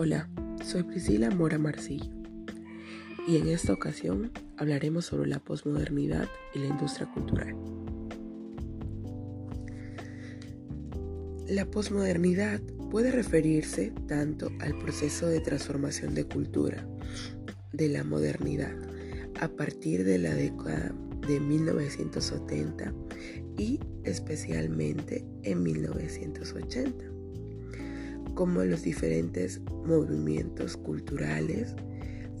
Hola, soy Priscila Mora Marcillo y en esta ocasión hablaremos sobre la posmodernidad y la industria cultural. La posmodernidad puede referirse tanto al proceso de transformación de cultura de la modernidad a partir de la década de 1970 y especialmente en 1980 como los diferentes movimientos culturales,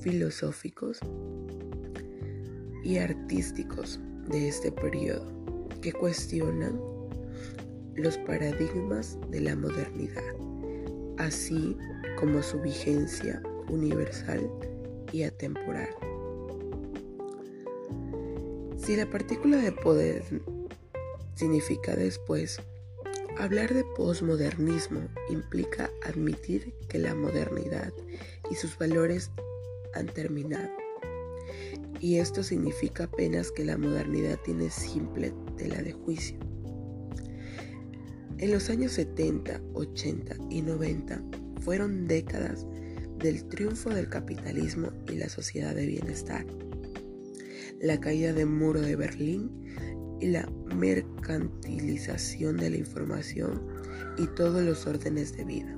filosóficos y artísticos de este periodo que cuestionan los paradigmas de la modernidad, así como su vigencia universal y atemporal. Si la partícula de poder significa después Hablar de posmodernismo implica admitir que la modernidad y sus valores han terminado. Y esto significa apenas que la modernidad tiene simple tela de juicio. En los años 70, 80 y 90 fueron décadas del triunfo del capitalismo y la sociedad de bienestar. La caída del muro de Berlín y la mercantilización de la información y todos los órdenes de vida.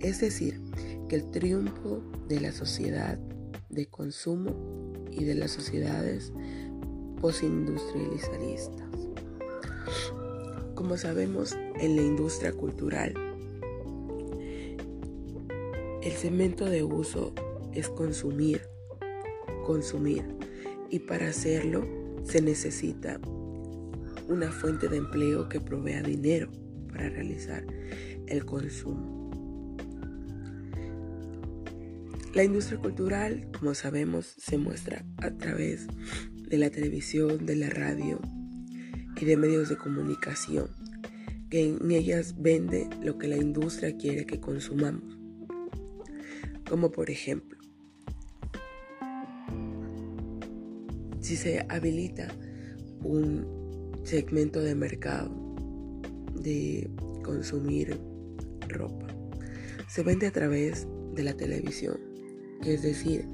Es decir, que el triunfo de la sociedad de consumo y de las sociedades postindustrialistas. Como sabemos, en la industria cultural, el cemento de uso es consumir, consumir, y para hacerlo se necesita una fuente de empleo que provea dinero para realizar el consumo. La industria cultural, como sabemos, se muestra a través de la televisión, de la radio y de medios de comunicación, que en ellas vende lo que la industria quiere que consumamos. Como por ejemplo, si se habilita un segmento de mercado de consumir ropa. Se vende a través de la televisión, es decir,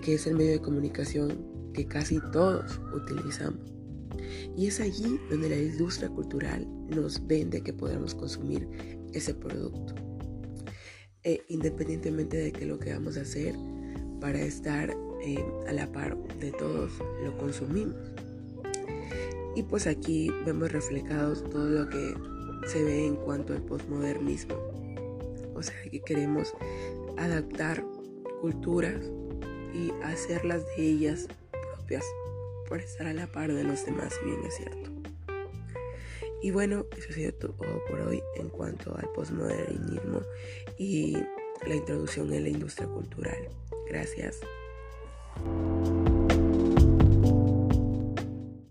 que es el medio de comunicación que casi todos utilizamos. Y es allí donde la industria cultural nos vende que podamos consumir ese producto. E independientemente de que lo que vamos a hacer para estar eh, a la par de todos, lo consumimos. Y pues aquí vemos reflejados todo lo que se ve en cuanto al posmodernismo. O sea que queremos adaptar culturas y hacerlas de ellas propias por estar a la par de los demás, si bien es cierto. Y bueno, eso ha sido todo por hoy en cuanto al posmodernismo y la introducción en la industria cultural. Gracias.